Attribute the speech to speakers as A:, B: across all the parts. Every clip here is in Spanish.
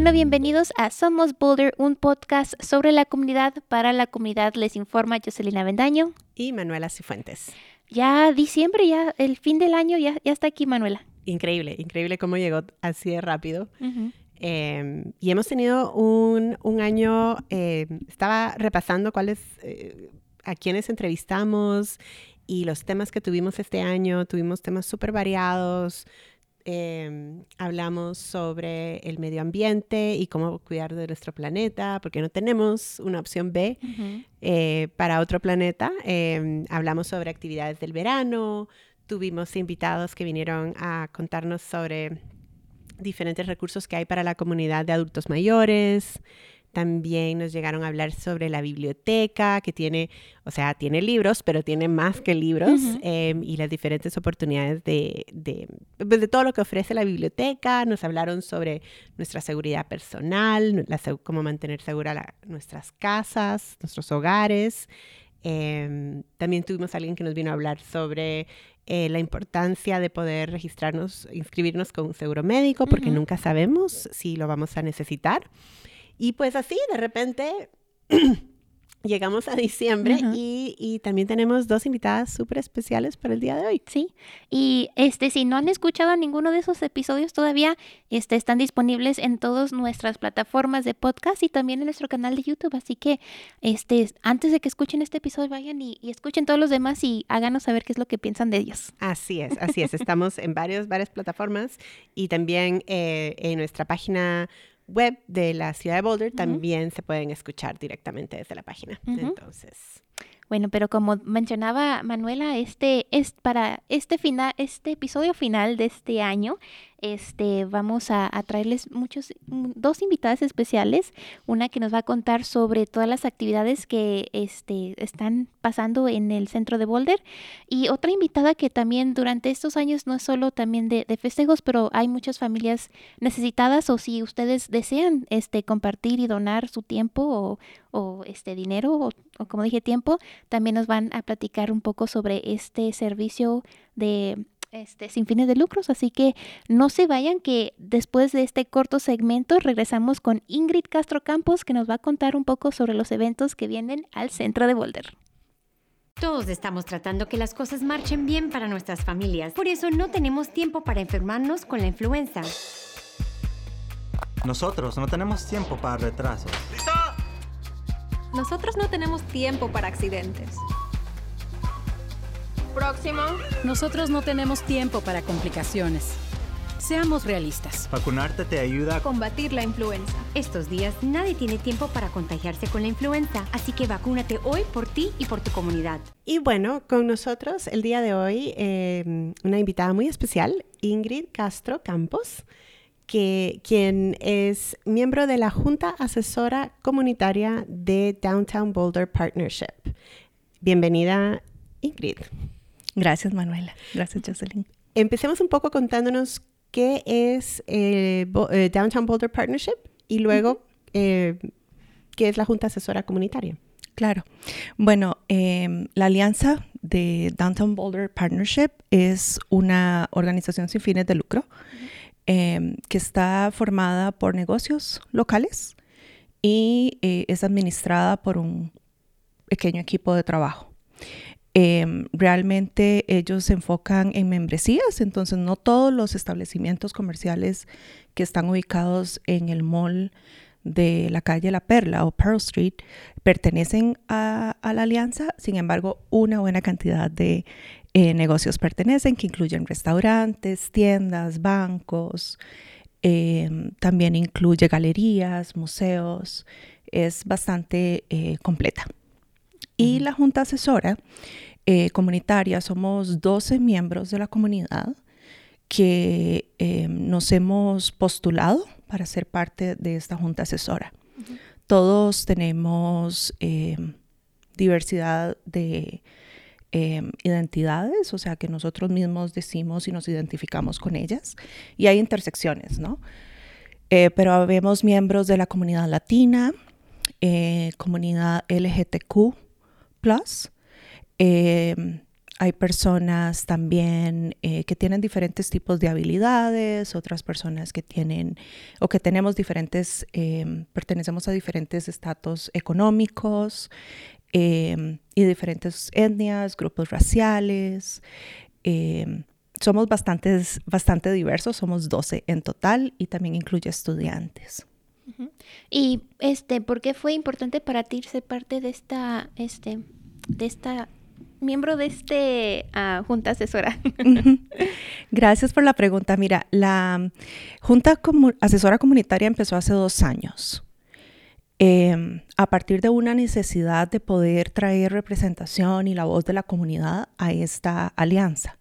A: Bueno, bienvenidos a Somos Boulder, un podcast sobre la comunidad para la comunidad. Les informa Jocelina Vendaño
B: y Manuela Cifuentes.
A: Ya diciembre, ya el fin del año, ya, ya está aquí Manuela.
B: Increíble, increíble cómo llegó así de rápido. Em, y hemos tenido un, un año, eh, estaba repasando cuáles, eh, a quienes entrevistamos y los temas que tuvimos este año. Tuvimos temas súper variados, Em, hablamos sobre el medio ambiente y cómo cuidar de nuestro planeta, porque no tenemos una opción B eh, para otro planeta. Em, hablamos sobre actividades del verano, tuvimos invitados que vinieron a contarnos sobre diferentes recursos que hay para la comunidad de adultos mayores. También nos llegaron a hablar sobre la biblioteca, que tiene, o sea, tiene libros, pero tiene más que libros, em, y las diferentes oportunidades de, de, pues, de, todo lo que ofrece la biblioteca. Nos hablaron sobre nuestra seguridad personal, cómo mantener segura nuestras casas, nuestros hogares. Em, también tuvimos a alguien que nos vino a hablar sobre eh, la importancia de poder registrarnos, inscribirnos con un seguro médico, porque nunca sabemos si lo vamos a necesitar. Y pues así, de repente, llegamos a diciembre y, también tenemos dos invitadas súper especiales para el día de hoy.
A: Sí, y este, si no han escuchado ninguno de esos episodios todavía, este, están disponibles en todas nuestras plataformas de podcast y también en nuestro canal de YouTube. Así que este, antes de que escuchen este episodio, vayan y, escuchen todos los demás y háganos saber qué es lo que piensan de ellos.
B: Así es, así es. Estamos en varios, varias plataformas y también eh, en nuestra página web de la ciudad de Boulder también se pueden escuchar directamente desde la página. Entonces.
A: Bueno, pero como mencionaba Manuela, este es para este final, este episodio final de este año este, vamos a, traerles muchos, mm, dos invitadas especiales, una que nos va a contar sobre todas las actividades que este, están pasando en el centro de Boulder y otra invitada que también durante estos años no es solo también de, festejos, pero hay muchas familias necesitadas o si ustedes desean este, compartir y donar su tiempo o, este dinero o, o como dije tiempo, también nos van a platicar un poco sobre este servicio de este, sin fines de lucros. Así que no se vayan que después de este corto segmento regresamos con Ingrid Castro Campos que nos va a contar un poco sobre los eventos que vienen al centro de Boulder.
C: Todos estamos tratando que las cosas marchen bien para nuestras familias. Por eso no tenemos tiempo para enfermarnos con la influenza.
D: Nosotros no tenemos tiempo para retrasos.
E: ¿Listo?
F: Nosotros no tenemos tiempo para accidentes.
G: Próximo.
H: Nosotros no tenemos tiempo para complicaciones. Seamos realistas.
D: Vacunarte te ayuda
F: a combatir la influenza.
C: Estos días nadie tiene tiempo para contagiarse con la influenza, así que vacúnate hoy por ti y por tu comunidad.
B: Y bueno, con nosotros el día de hoy eh, una invitada muy especial, Ingrid Castro Campos, que, quien es miembro de la Junta Asesora Comunitaria de Downtown Boulder Partnership. Bienvenida, Ingrid.
I: Gracias, Manuela. Gracias, Jocelyn.
B: Empecemos un poco contándonos qué es eh, eh, Downtown Boulder Partnership y luego eh, qué es la Junta Asesora Comunitaria.
I: Claro. Bueno, em, la Alianza de Downtown Boulder Partnership es una organización sin fines de lucro em, que está formada por negocios locales y es administrada por un pequeño equipo de trabajo. Em, realmente ellos se enfocan en membresías, entonces no todos los establecimientos comerciales que están ubicados en el mall de la calle La Perla o Pearl Street pertenecen a, la alianza, sin embargo una buena cantidad de eh, negocios pertenecen, que incluyen restaurantes, tiendas, bancos, em, también incluye galerías, museos, es bastante eh, completa. Y la Junta Asesora eh, Comunitaria somos 12 miembros de la comunidad que eh, nos hemos postulado para ser parte de esta Junta Asesora. Todos tenemos eh, diversidad de identidades, o sea que nosotros mismos decimos y nos identificamos con ellas, y hay intersecciones, ¿no? pero vemos miembros de la comunidad latina, comunidad LGTQ, Plus. Em, hay personas también eh, que tienen diferentes tipos de habilidades, otras personas que tienen o que tenemos diferentes, em, pertenecemos a diferentes estatus económicos em, y diferentes etnias, grupos raciales. Somos bastantes, bastante diversos, somos 12 en total y también incluye estudiantes.
A: Y este, ¿por qué fue importante para ti ser parte de esta, este, de esta miembro de este uh, junta asesora?
I: Gracias por la pregunta. Mira, la junta asesora comunitaria empezó hace dos años. Eh, a partir de una necesidad de poder traer representación y la voz de la comunidad a esta alianza.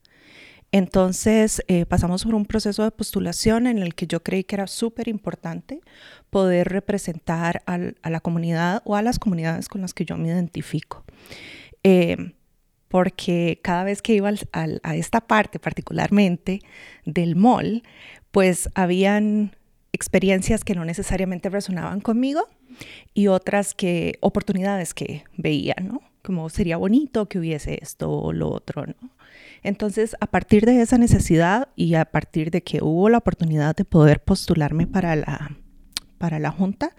I: Entonces eh, pasamos por un proceso de postulación en el que yo creí que era súper importante poder representar a la comunidad o a las comunidades con las que yo me identifico. Eh, porque cada vez que iba a esta parte particularmente del mall, pues habían experiencias que no necesariamente resonaban conmigo y otras que, oportunidades que veía, ¿no? Como sería bonito que hubiese esto o lo otro, ¿no? Entonces, a partir de esa necesidad y a partir de que hubo la oportunidad de poder postularme para la, para la Junta,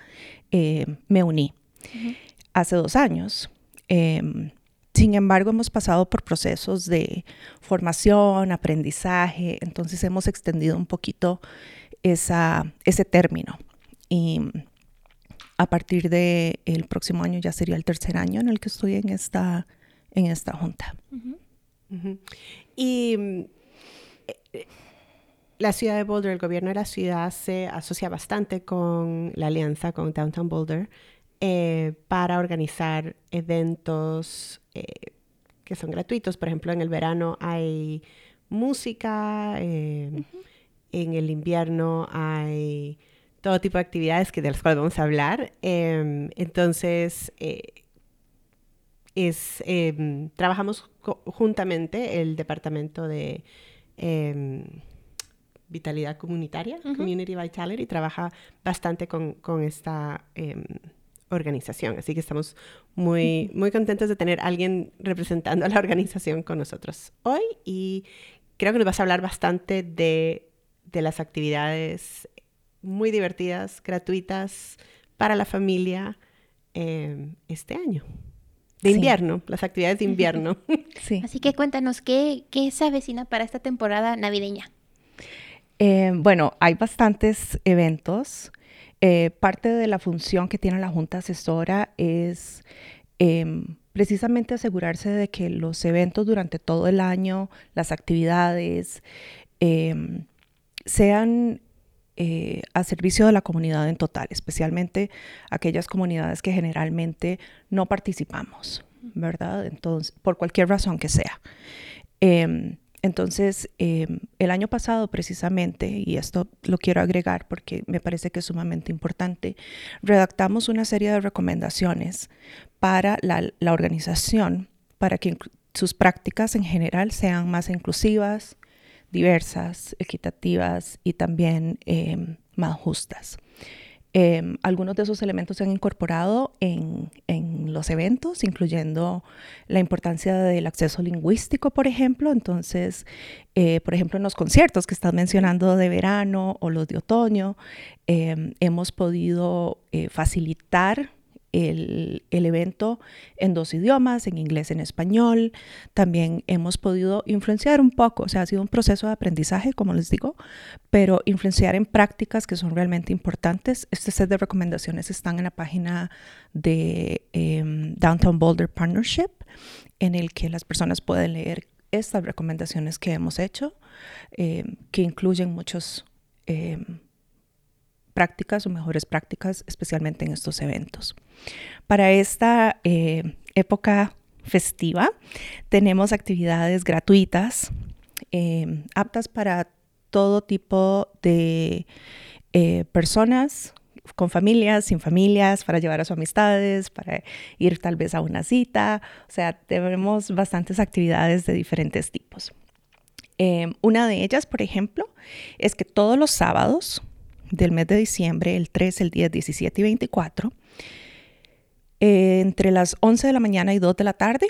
I: eh, me uní uh -huh. hace dos años. Eh, sin embargo, hemos pasado por procesos de formación, aprendizaje, entonces hemos extendido un poquito esa, ese término. Y a partir del el próximo año ya sería el tercer año en el que estoy en esta, en esta junta. Uh -huh.
B: Uh -huh. Y eh, la ciudad de Boulder, el gobierno de la ciudad se asocia bastante con la alianza con Downtown Boulder eh, para organizar eventos eh, que son gratuitos. Por ejemplo, en el verano hay música, uh -huh. en el invierno hay todo tipo de actividades que de las cuales vamos a hablar. Em, entonces, es, eh, trabajamos juntamente el departamento de eh, vitalidad comunitaria, uh -huh. Community Vitality, trabaja bastante con, con esta eh, organización. Así que estamos muy, muy contentos de tener a alguien representando a la organización con nosotros hoy y creo que nos vas a hablar bastante de, de las actividades muy divertidas, gratuitas para la familia este año de invierno, sí. las actividades de invierno.
A: Sí. Así que cuéntanos, ¿qué, qué se avecina para esta temporada navideña?
I: Eh, bueno, hay bastantes eventos. Eh, parte de la función que tiene la Junta Asesora es eh, precisamente asegurarse de que los eventos durante todo el año, las actividades, em, sean eh, a servicio de la comunidad en total, especialmente aquellas comunidades que generalmente no participamos, ¿verdad? Entonces, por cualquier razón que sea. Eh, entonces, eh, el año pasado precisamente, y esto lo quiero agregar porque me parece que es sumamente importante, redactamos una serie de recomendaciones para la organización para que sus prácticas en general sean más inclusivas, diversas, equitativas y también eh, más justas. Eh, algunos de esos elementos se han incorporado en, en, los eventos, incluyendo la importancia del acceso lingüístico, por ejemplo. Entonces, eh, por ejemplo, en los conciertos que estás mencionando de verano o los de otoño, eh, hemos podido eh, facilitar el, el, evento en dos idiomas, en inglés en español. También hemos podido influenciar un poco, o sea, ha sido un proceso de aprendizaje, como les digo, pero influenciar en prácticas que son realmente importantes. Este set de recomendaciones están en la página de eh, Downtown Boulder Partnership, en el que las personas pueden leer estas recomendaciones que hemos hecho, eh, que incluyen muchos... Eh, prácticas o mejores prácticas, especialmente en estos eventos. Para esta eh, época festiva tenemos actividades gratuitas eh, aptas para todo tipo de eh, personas con familias, sin familias, para llevar a sus amistades, para ir tal vez a una cita. O sea, tenemos bastantes actividades de diferentes tipos. Una de ellas, por ejemplo, es que todos los sábados del mes de diciembre, el 3, el 10, 17 y 24, eh, entre las 11 de la mañana y 2 de la tarde,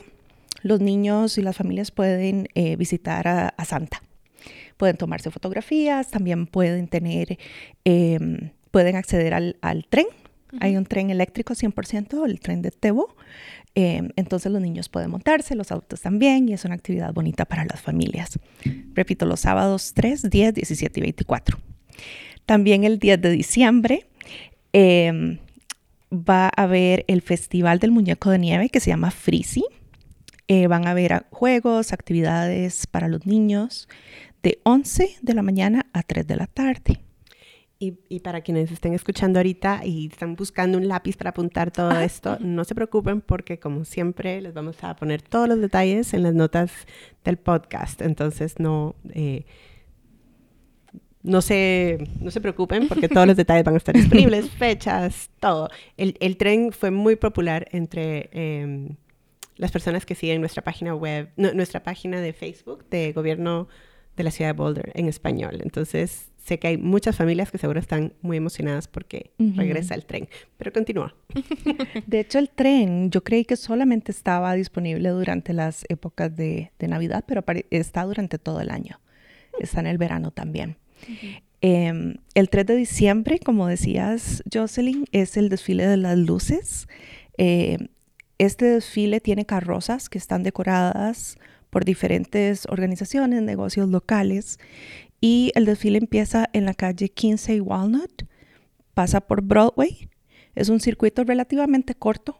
I: los niños y las familias pueden eh, visitar a, Santa. Pueden tomarse fotografías, también pueden tener, em, pueden acceder al, tren. Hay un tren eléctrico 100%, el tren de Tebo. Em, entonces los niños pueden montarse, los adultos también, y es una actividad bonita para las familias. Repito, los sábados 3, 10, 17 y 24. También el 10 de diciembre em, va a haber el Festival del Muñeco de Nieve que se llama Frisi. Eh, van a haber juegos, actividades para los niños de 11 de la mañana a 3 de la tarde.
B: Y, para quienes estén escuchando ahorita y están buscando un lápiz para apuntar todo esto, no se preocupen porque como siempre les vamos a poner todos los detalles en las notas del podcast. Entonces no, eh, no, se, no se preocupen porque todos los detalles van a estar disponibles, fechas, todo. El, el tren fue muy popular entre... Em, las personas que siguen nuestra página web, nuestra página de Facebook de gobierno de la ciudad de Boulder en español. Entonces, sé que hay muchas familias que seguro están muy emocionadas porque regresa el tren, pero continúa.
I: De hecho, el tren yo creí que solamente estaba disponible durante las épocas de, Navidad, pero está durante todo el año. Está en el verano también. Em, el 3 de diciembre, como decías, Jocelyn, es el desfile de las luces. Eh, este desfile tiene carrozas que están decoradas por diferentes organizaciones, negocios locales y el desfile empieza en la calle 15 y Walnut, pasa por Broadway, es un circuito relativamente corto,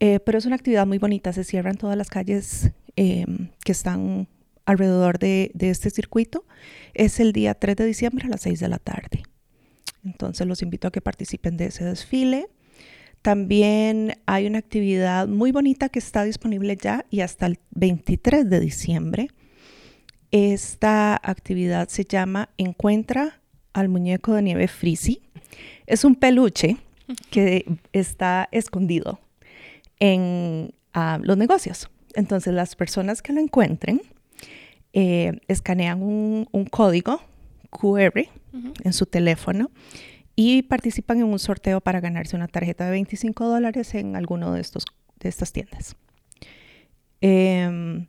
I: eh, pero es una actividad muy bonita, se cierran todas las calles em, que están alrededor de, de, este circuito. Es el día 3 de diciembre a las 6 de la tarde. Entonces los invito a que participen de ese desfile. También hay una actividad muy bonita que está disponible ya y hasta el 23 de diciembre. Esta actividad se llama Encuentra al muñeco de nieve Frisi. Es un peluche que está escondido en ah, los negocios. Entonces las personas que lo encuentren eh, escanean un, código QR en su teléfono y participan en un sorteo para ganarse una tarjeta de 25 dólares en alguno de, estos, de estas tiendas. Em,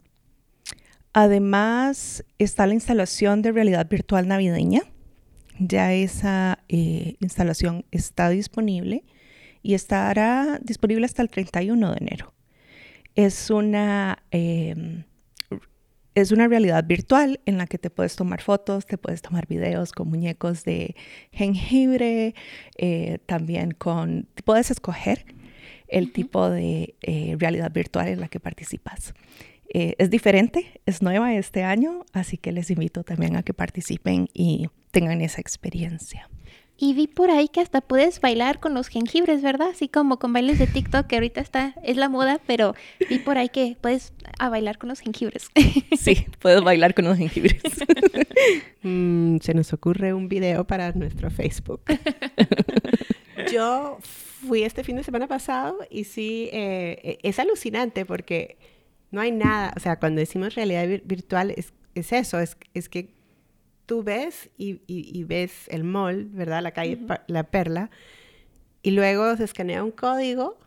I: además, está la instalación de realidad virtual navideña. Ya esa eh, instalación está disponible y estará disponible hasta el 31 de enero. Es una em, es una realidad virtual en la que te puedes tomar fotos, te puedes tomar videos con muñecos de jengibre, eh, también con, puedes escoger el tipo de eh, realidad virtual en la que participas. Eh, es diferente, es nueva este año, así que les invito también a que participen y tengan esa experiencia.
A: Y vi por ahí que hasta puedes bailar con los jengibres, ¿verdad? Así como con bailes de TikTok, que ahorita está, es la moda, pero vi por ahí que puedes a bailar con los jengibres.
I: Sí, puedes bailar con los jengibres.
B: Mm, se nos ocurre un video para nuestro Facebook. Yo fui este fin de semana pasado y sí, eh, e, es alucinante porque no hay nada, o sea, cuando decimos realidad virtual es, es eso, es, es que tú ves y, ves el mall, ¿verdad? La calle La Perla, y luego se escanea un código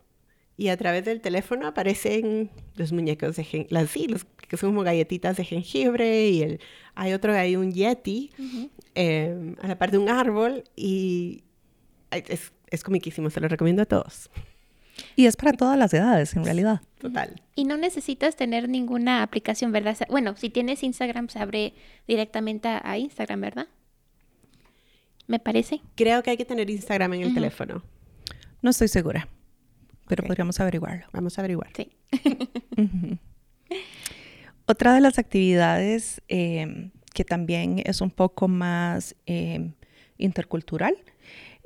B: y a través del teléfono aparecen los muñecos de jengibre, sí, los que son como galletitas de jengibre y el, hay otro, hay un yeti em, a la parte de un árbol y es, es comiquísimo, se lo recomiendo a todos.
I: Y es para todas las edades, en realidad.
B: Total.
A: Y no necesitas tener ninguna aplicación, ¿verdad? Bueno, si tienes Instagram, se abre directamente a, Instagram, ¿verdad? Me parece.
B: Creo que hay que tener Instagram en el teléfono.
I: No estoy segura, pero podríamos averiguarlo.
B: Vamos a averiguar.
A: Sí.
I: Otra de las actividades em, que también es un poco más em, intercultural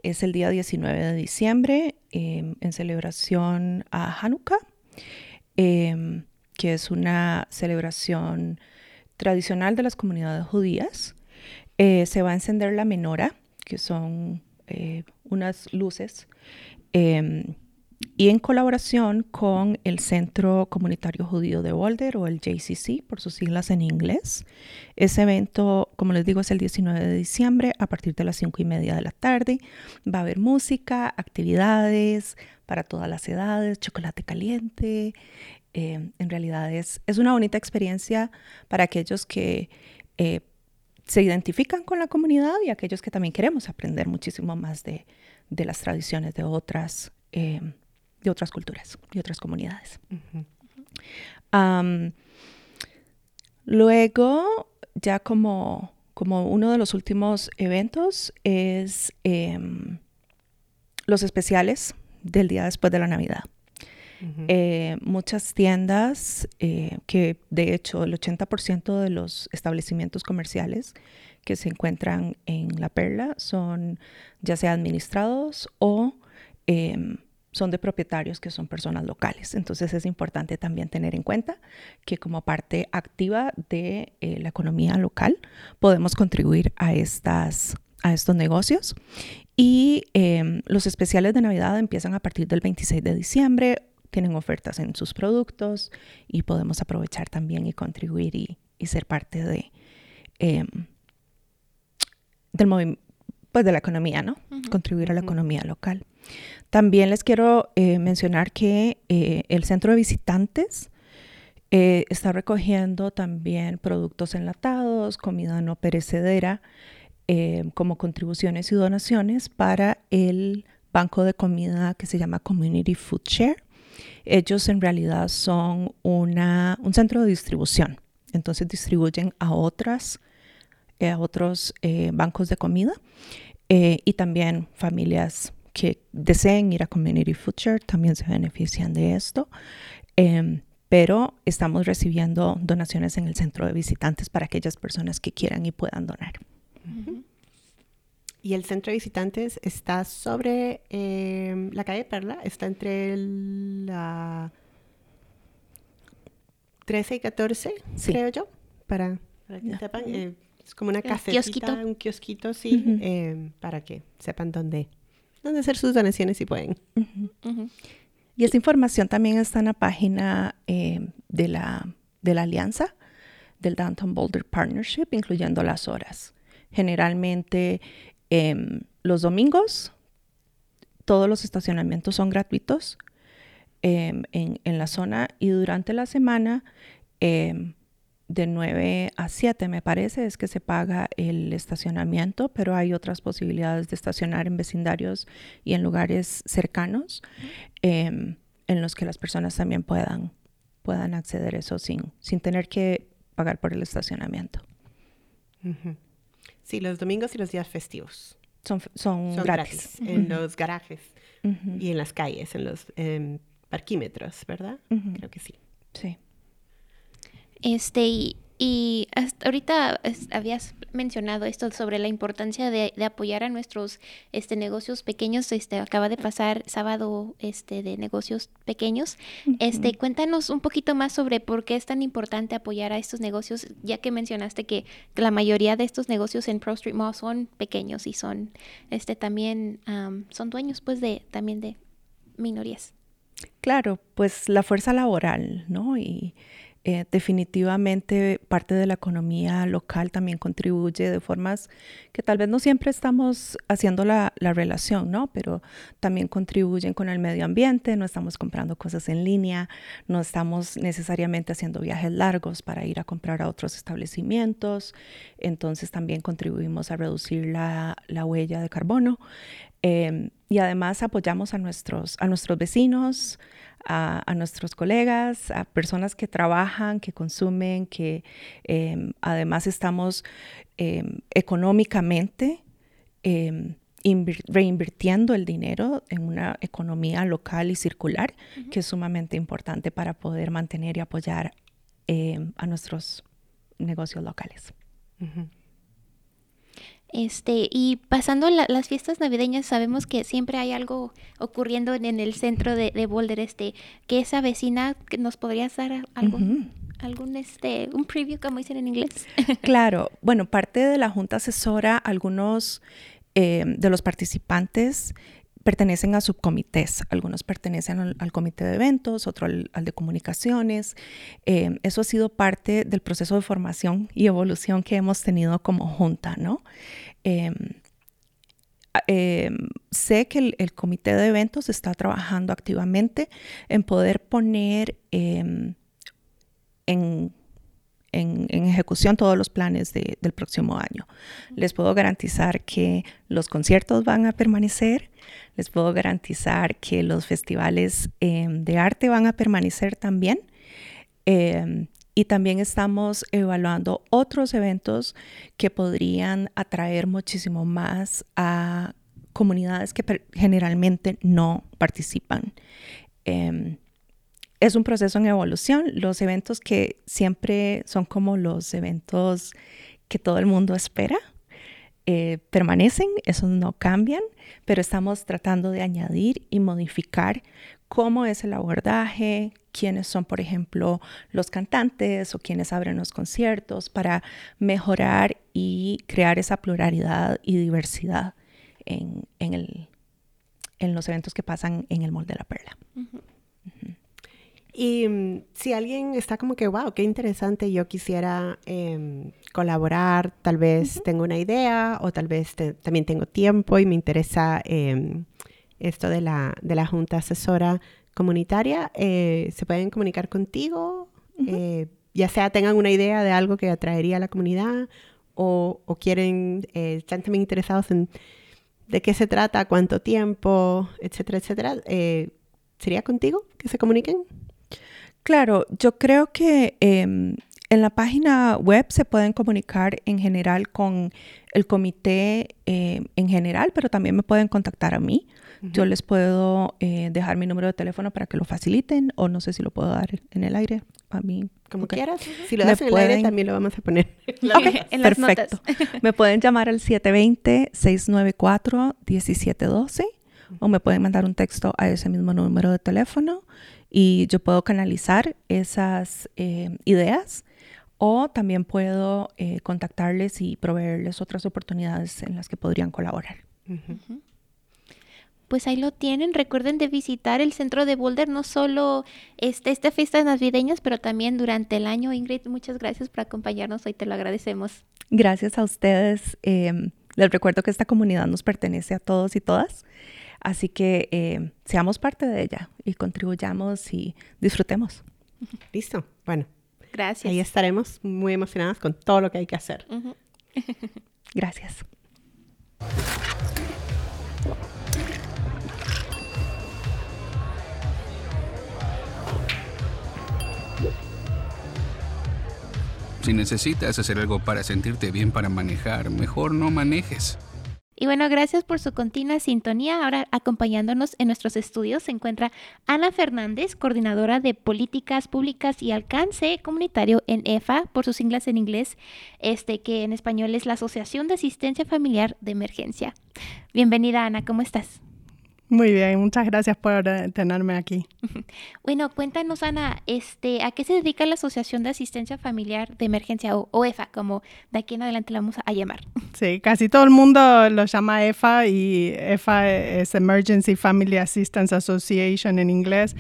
I: es el día 19 de diciembre em, en celebración a Hanukkah, em, que es una celebración tradicional de las comunidades judías. Eh, se va a encender la menora, que son eh, unas luces em, y en colaboración con el Centro Comunitario Judío de Boulder o el JCC por sus siglas en inglés. Ese evento, como les digo, es el 19 de diciembre a partir de las 5 y media de la tarde. Va a haber música, actividades para todas las edades, chocolate caliente, eh, en realidad es, es una bonita experiencia para aquellos que eh, se identifican con la comunidad y aquellos que también queremos aprender muchísimo más de, de las tradiciones de otras, eh, de otras culturas y otras comunidades. luego, ya como, como uno de los últimos eventos es em, los especiales del día después de la Navidad. Eh, muchas tiendas, eh, que de hecho el 80% de los establecimientos comerciales que se encuentran en La Perla son ya sea administrados o em, son de propietarios que son personas locales. Entonces es importante también tener en cuenta que como parte activa de eh, la economía local podemos contribuir a, estas, a estos negocios. Y em, los especiales de Navidad empiezan a partir del 26 de diciembre tienen ofertas en sus productos y podemos aprovechar también y contribuir y, ser parte de, eh, del pues de la economía, ¿no? Contribuir a la economía local. También les quiero eh, mencionar que eh, el centro de visitantes eh, está recogiendo también productos enlatados, comida no perecedera, como contribuciones y donaciones para el banco de comida que se llama Community Food Share. Ellos en realidad son una, un centro de distribución, entonces distribuyen a otras a otros bancos de comida y también familias que deseen ir a Community Share también se benefician de esto. Em, pero estamos recibiendo donaciones en el centro de visitantes para aquellas personas que quieran y puedan donar.
B: Y el centro de visitantes está sobre em, la calle Perla, está entre la 13 y 14, creo yo, para, que sepan. Eh, es como una caseta, un kiosquito, sí, em, para que sepan dónde, dónde hacer sus donaciones si pueden.
I: Y esa información también está en la página em, de, la, de la alianza del Downtown Boulder Partnership, incluyendo las horas. Generalmente Em, los domingos todos los estacionamientos son gratuitos em, en, la zona y durante la semana em, de 9 a 7 me parece es que se paga el estacionamiento, pero hay otras posibilidades de estacionar en vecindarios y en lugares cercanos en los que las personas también puedan, puedan acceder a eso sin, sin tener que pagar por el estacionamiento.
B: Sí, los domingos y los días festivos.
I: Son, son, gratis.
B: En los garajes y en las calles, en los parquímetros, ¿verdad? Creo que sí.
I: Sí.
A: Este, y, y hasta ahorita habías mencionado esto sobre la importancia de, apoyar a nuestros este, negocios pequeños. Este, acaba de pasar sábado este, de negocios pequeños. Este, cuéntanos un poquito más sobre por qué es tan importante apoyar a estos negocios, ya que mencionaste que, la mayoría de estos negocios en Pro Street Mall son pequeños y son este, también son dueños pues de también de minorías.
I: Claro, pues la fuerza laboral, ¿no? Y eh, definitivamente parte de la economía local también contribuye de formas que tal vez no siempre estamos haciendo la, relación, ¿no? Pero también contribuyen con el medio ambiente, no estamos comprando cosas en línea, no estamos necesariamente haciendo viajes largos para ir a comprar a otros establecimientos, entonces también contribuimos a reducir la, huella de carbono. Em, y además apoyamos a nuestros, a nuestros vecinos, a, nuestros colegas, a personas que trabajan, que consumen, que em, además estamos em, económicamente em, reinvirtiendo el dinero en una economía local y circular, que es sumamente importante para poder mantener y apoyar a nuestros negocios locales.
A: Este, y pasando las fiestas navideñas, sabemos que siempre hay algo ocurriendo en, el centro de, Boulder, este, que esa vecina nos podría dar algo, algún este, un preview, como dicen en inglés.
I: claro, bueno, parte de la junta asesora, algunos eh, de los participantes pertenecen a subcomités. Algunos pertenecen al, comité de eventos, otro al, de comunicaciones. Eh, eso ha sido parte del proceso de formación y evolución que hemos tenido como junta, ¿no? Em, eh, sé que el, comité de eventos está trabajando activamente en poder poner em, en, ejecución todos los planes del próximo año. Les puedo garantizar que los conciertos van a permanecer, les puedo garantizar que los festivales em, de arte van a permanecer también. Em, y también estamos evaluando otros eventos que podrían atraer muchísimo más a comunidades que generalmente no participan. Em, es un proceso en evolución. Los eventos que siempre son como los eventos que todo el mundo espera, eh, permanecen, esos no cambian, pero estamos tratando de añadir y modificar cómo es el abordaje, quiénes son, por ejemplo, los cantantes o quienes abren los conciertos para mejorar y crear esa pluralidad y diversidad en, el, en los eventos que pasan en el molde de la perla.
B: Y mm, si alguien está como que, wow, qué interesante, yo quisiera em, colaborar, tal vez tengo una idea o tal vez también tengo tiempo y me interesa em, esto de la, de la Junta Asesora Comunitaria, eh, se pueden comunicar contigo, eh, ya sea tengan una idea de algo que atraería a la comunidad o, o quieren, eh, están también interesados en de qué se trata, cuánto tiempo, etcétera, etcétera. ¿Sería contigo que se comuniquen?
I: Claro, yo creo que em, en la página web se pueden comunicar en general con el comité em, en general, pero también me pueden contactar a mí. Yo les puedo eh, dejar mi número de teléfono para que lo faciliten o no sé si lo puedo dar en el aire a mí.
B: Como quieras. Si lo das en el aire también lo vamos a poner.
I: en las perfecto. me pueden llamar al 720-694-1712 o me pueden mandar un texto a ese mismo número de teléfono y yo puedo canalizar esas eh, ideas o también puedo eh, contactarles y proveerles otras oportunidades en las que podrían colaborar.
A: Pues ahí lo tienen. Recuerden de visitar el centro de Boulder, no solo este, esta fiesta navideñas, pero también durante el año. Ingrid, muchas gracias por acompañarnos hoy, te lo agradecemos.
I: Gracias a ustedes. Em, les recuerdo que esta comunidad nos pertenece a todos y todas. Así que eh, seamos parte de ella y contribuyamos y disfrutemos.
B: Listo. Bueno.
A: Gracias.
B: Ahí estaremos muy emocionadas con todo lo que hay que hacer.
I: Gracias.
E: Si necesitas hacer algo para sentirte bien para manejar, mejor no manejes.
A: Y bueno, gracias por su continua sintonía. Ahora acompañándonos en nuestros estudios se encuentra Ana Fernández, coordinadora de políticas públicas y alcance comunitario en EFA, por sus siglas en inglés, este que en español es la Asociación de Asistencia Familiar de Emergencia. Bienvenida Ana, ¿cómo estás?
G: Muy bien, muchas gracias por eh, tenerme aquí.
A: Bueno, cuéntanos, Ana, este, ¿a qué se dedica la Asociación de Asistencia Familiar de Emergencia o, EFA, como de aquí en adelante la vamos a llamar?
G: Sí, casi todo el mundo lo llama EFA y EFA es Emergency Family Assistance Association en inglés.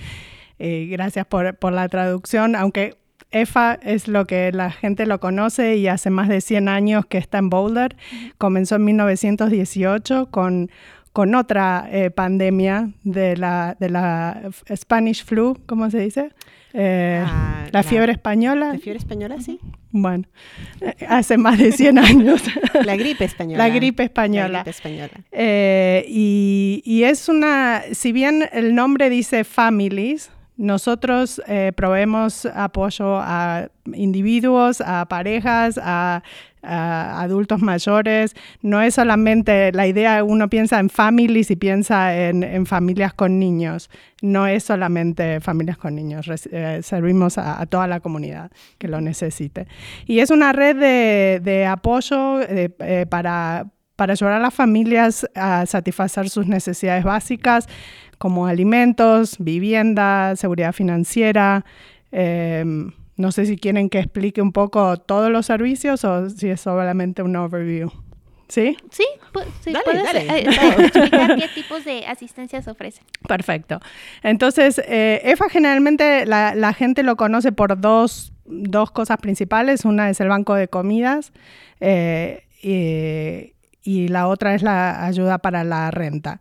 G: Eh, gracias por, por la traducción, aunque EFA es lo que la gente lo conoce y hace más de 100 años que está en Boulder. Comenzó en 1918 con con otra eh, pandemia de la, de la Spanish flu, ¿cómo se dice? Eh, ah, la, fiebre española.
B: La fiebre española, sí.
G: Bueno, eh, hace más de 100 años.
B: la gripe española.
G: La gripe española. La
B: gripe española.
G: y, y, es una, si bien el nombre dice families, nosotros proveemos apoyo a individuos, a parejas, a adultos mayores. No es solamente la idea, uno piensa en families y piensa en, familias con niños. No es solamente familias con niños, eh, servimos a, toda la comunidad que lo necesite. Y es una red de, apoyo eh, para, para ayudar a las familias a satisfacer sus necesidades básicas como alimentos, vivienda, seguridad financiera. No sé si quieren que explique un poco todos los servicios o si es solamente un overview. ¿Sí?
A: Sí, sí puedes eh, explicar qué tipos de asistencias ofrecen.
G: Perfecto. Entonces, eh, EFA generalmente la, gente lo conoce por dos, cosas principales. Una es el banco de comidas eh, y, y la otra es la ayuda para la renta.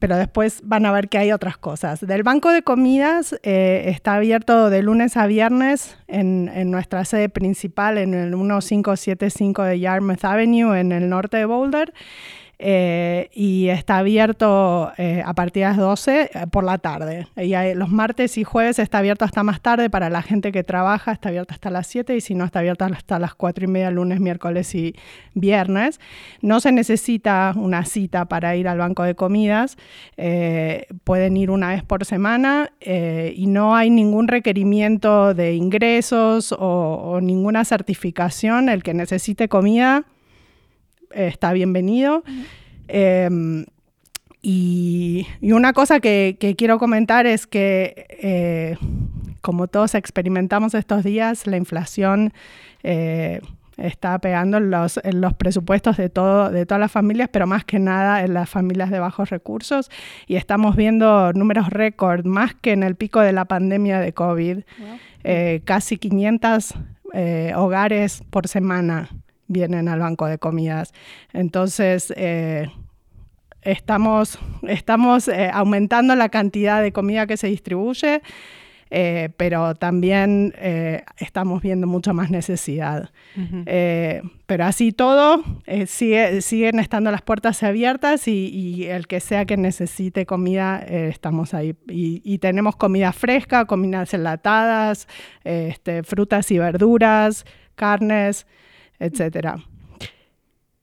G: Pero después van a ver que hay otras cosas. Del banco de comidas eh, está abierto de lunes a viernes en, en, nuestra sede principal en el 1575 de Yarmouth Avenue en el norte de Boulder. Eh, y está abierto eh, a partir de las 12 eh, por la tarde. Y los martes y jueves está abierto hasta más tarde para la gente que trabaja, está abierto hasta las 7 y si no está abierto hasta las 4 y media lunes, miércoles y viernes. No se necesita una cita para ir al banco de comidas, pueden ir una vez por semana y no hay ningún requerimiento de ingresos o ninguna certificación. El que necesite comida está bienvenido. Em, y, una cosa que, quiero comentar es que, eh, como todos experimentamos estos días, la inflación eh, está pegando en los, los presupuestos de, todo, de todas las familias, pero más que nada en las familias de bajos recursos. Y estamos viendo números récord, más que en el pico de la pandemia de COVID. Eh, casi 500 hogares por semana vienen al banco de comidas. Entonces, eh, estamos, estamos eh, aumentando la cantidad de comida que se distribuye, eh, pero también estamos viendo mucha más necesidad. pero así todo, siguen estando las puertas abiertas y, el que sea que necesite comida, estamos ahí. Y, tenemos comida fresca, comidas enlatadas, este, frutas y verduras, carnes etcétera.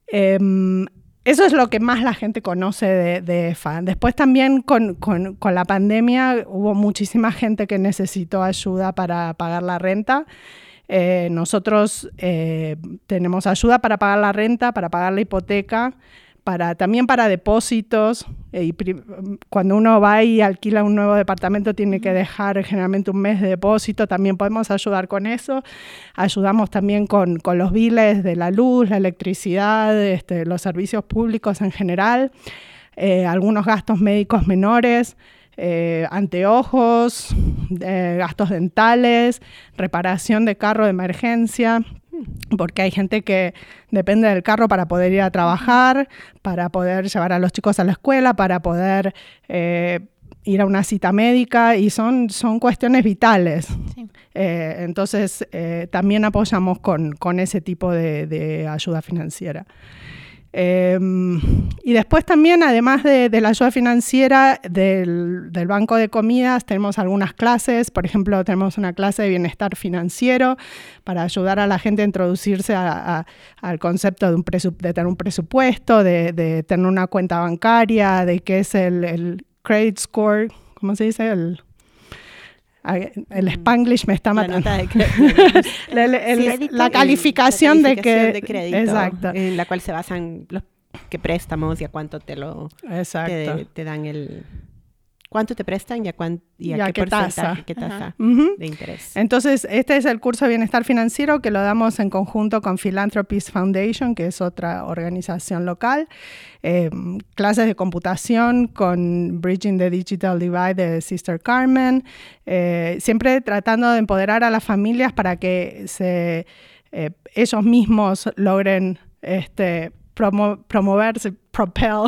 G: Em, eso es lo que más la gente conoce de, EFA. Después también con, la pandemia hubo muchísima gente que necesitó ayuda para pagar la renta. Eh, nosotros eh, tenemos ayuda para pagar la renta, para pagar la hipoteca, también para depósitos. Eh, cuando uno va y alquila un nuevo departamento tiene que dejar generalmente un mes de depósito, también podemos ayudar con eso. Ayudamos también con, los biles de la luz, la electricidad, este, los servicios públicos en general, eh, algunos gastos médicos menores. Eh, anteojos, gastos dentales, reparación de carro de emergencia porque hay gente que depende del carro para poder ir a trabajar, para poder llevar a los chicos a la escuela, para poder eh, ir a una cita médica y son, son cuestiones vitales. Eh, entonces, eh, también apoyamos con, con ese tipo de ayuda financiera. Em, y después también, además de, la ayuda financiera del, Banco de Comidas, tenemos algunas clases. Por ejemplo, tenemos una clase de bienestar financiero para ayudar a la gente a introducirse al concepto de, un de tener un presupuesto, de, tener una cuenta bancaria, de qué es el, el credit score, ¿cómo se dice? El, el. Spanglish me está matando. La, calificación, de que...
B: crédito, exacto. en la cual se basan los que préstamos y a cuánto te lo te dan el cuánto te prestan y a, qué, tasa, qué tasa de interés.
G: Entonces, este es el curso de bienestar financiero que lo damos en conjunto con Philanthropies Foundation, que es otra organización local. Eh, clases de computación con Bridging the Digital Divide de Sister Carmen. Eh, siempre tratando de empoderar a las familias para que se, eh, ellos mismos logren este, promoverse, propel,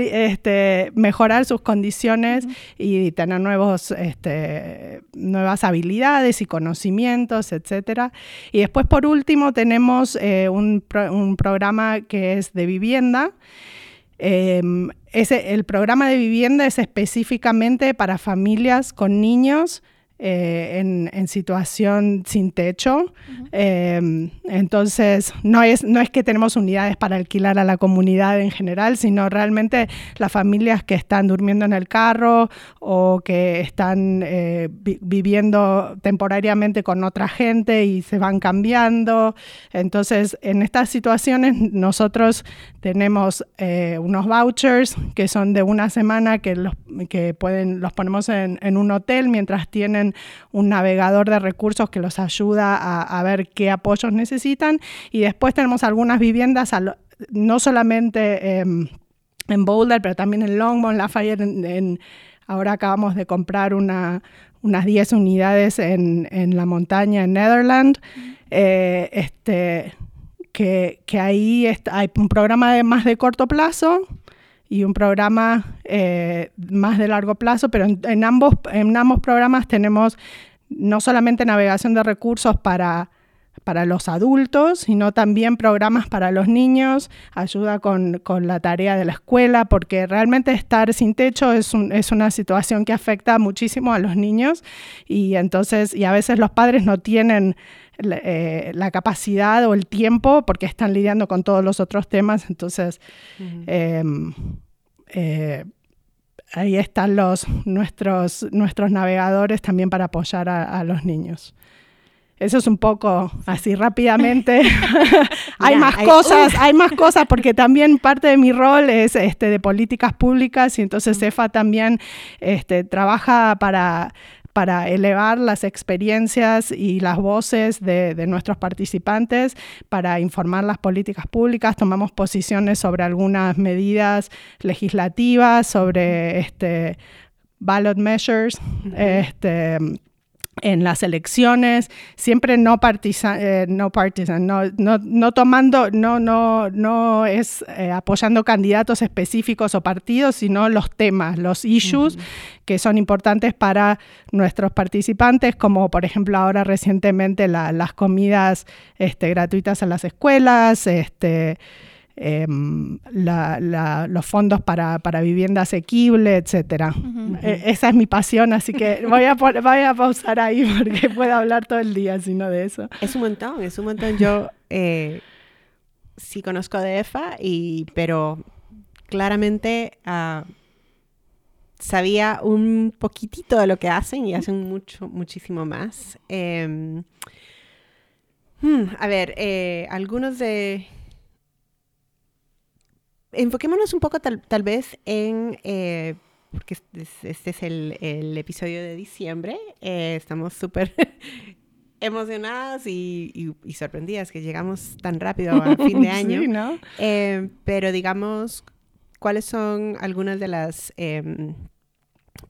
G: este, mejorar sus condiciones y tener nuevos, este, nuevas habilidades y conocimientos, etc. Y después, por último, tenemos eh, un, programa que es de vivienda. Em, ese, el programa de vivienda es específicamente para familias con niños eh, en, situación sin techo. Em, entonces, no es, no es que tenemos unidades para alquilar a la comunidad en general, sino realmente las familias que están durmiendo en el carro o que están eh, viviendo temporariamente con otra gente y se van cambiando. Entonces, en estas situaciones nosotros tenemos eh, unos vouchers que son de una semana que los, que pueden, los ponemos en, en un hotel mientras tienen un navegador de recursos que los ayuda a, ver qué apoyos necesitan. Y después tenemos algunas viviendas, no solamente em, en Boulder, pero también en Longmont, Lafayette. En, ahora acabamos de comprar unas 10 unidades en, la montaña en Netherlands. Eh, este, que, ahí hay un programa de más de corto plazo y un programa eh, más de largo plazo, pero en, ambos, en ambos programas tenemos no solamente navegación de recursos para, para los adultos, sino también programas para los niños, ayuda con, la tarea de la escuela, porque realmente estar sin techo es, es, una situación que afecta muchísimo a los niños y entonces, y a veces los padres no tienen eh, la capacidad o el tiempo porque están lidiando con todos los otros temas, entonces... Em, eh, ahí están los, nuestros, nuestros navegadores también para apoyar a, los niños. Eso es un poco así rápidamente. hay más cosas, hay más cosas porque también parte de mi rol es este, de políticas públicas y entonces CEFA también este, trabaja para para elevar las experiencias y las voces de, nuestros participantes, para informar las políticas públicas. Tomamos posiciones sobre algunas medidas legislativas, sobre este, ballot measures, este, en las elecciones, siempre no partisan, eh, no, partisan no, no, tomando, no, no, no es eh, apoyando candidatos específicos o partidos, sino los temas, los issues que son importantes para nuestros participantes, como por ejemplo ahora recientemente las comidas este, gratuitas en las escuelas, este, Em, los fondos para, vivienda asequible, etcétera. E, esa es mi pasión, así que voy a, voy a pausar ahí porque puedo hablar todo el día sino de eso.
B: Es un montón, es un montón. Yo eh, sí conozco de EFA, y, pero claramente ah, sabía un poquitito de lo que hacen y hacen mucho, muchísimo más. Em, hmm, a ver, eh, algunos de enfoquémonos un poco tal, vez en, eh, porque este, es el, episodio de diciembre, eh, estamos súper emocionadas y, sorprendidas que llegamos tan rápido a fin de año. Eh, pero digamos, ¿cuáles son algunas de las em,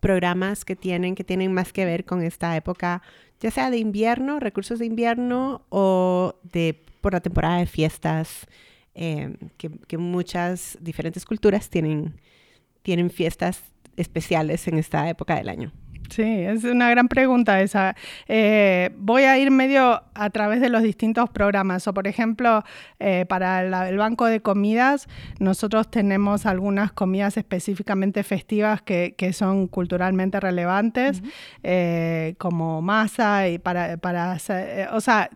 B: programas que tienen, que tienen más que ver con esta época, ya sea de invierno, recursos de invierno o de por la temporada de fiestas? Em, que, muchas diferentes culturas tienen, tienen fiestas especiales en esta época del año.
G: Sí, es una gran pregunta esa. Eh, voy a ir medio a través de los distintos programas. O, por ejemplo, eh, para el banco de comidas, nosotros tenemos algunas comidas específicamente festivas que, son culturalmente relevantes, eh, como masa y para, para hacer, o sea,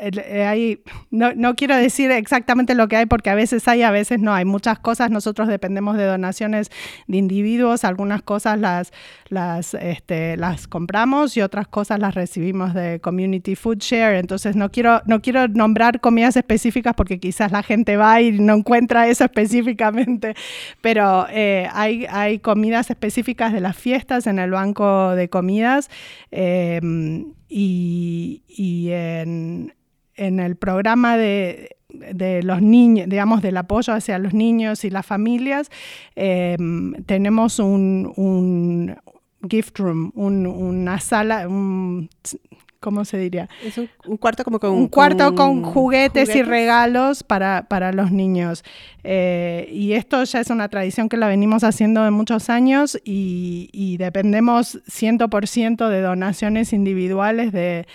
G: eh, no, quiero decir exactamente lo que hay porque a veces hay, a veces no hay. Muchas cosas nosotros dependemos de donaciones de individuos, algunas cosas las, este, las compramos y otras cosas las recibimos de Community Food Share. Entonces no quiero, no quiero nombrar comidas específicas porque quizás la gente va y no encuentra eso específicamente, pero eh, hay, hay comidas específicas de las fiestas en el banco de comidas eh, y, y en en el programa de, los niños, digamos, del apoyo hacia los niños y las familias, em, tenemos un, gift room, una sala, ¿cómo se diría?
B: Es un, cuarto como con...
G: Un cuarto con, juguetes, y regalos para, los niños. Eh, y esto ya es una tradición que la venimos haciendo de muchos años y, y dependemos 100% de donaciones individuales de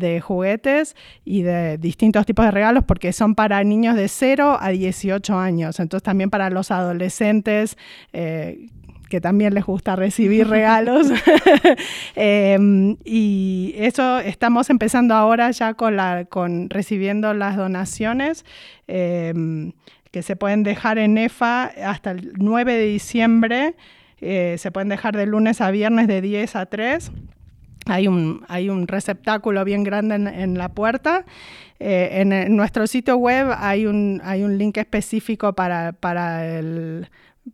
G: de juguetes y de distintos tipos de regalos porque son para niños de 0 a 18 años, entonces también para los adolescentes. Eh, que también les gusta recibir regalos. Em, y eso estamos empezando ahora ya con, la, con recibiendo las donaciones em, que se pueden dejar en EFA hasta el 9 de diciembre. Eh, se pueden dejar de lunes a viernes de 10 a 3 hay un, hay un receptáculo bien grande en, la puerta. Eh, en, nuestro sitio web hay un, hay un link específico para, para, el,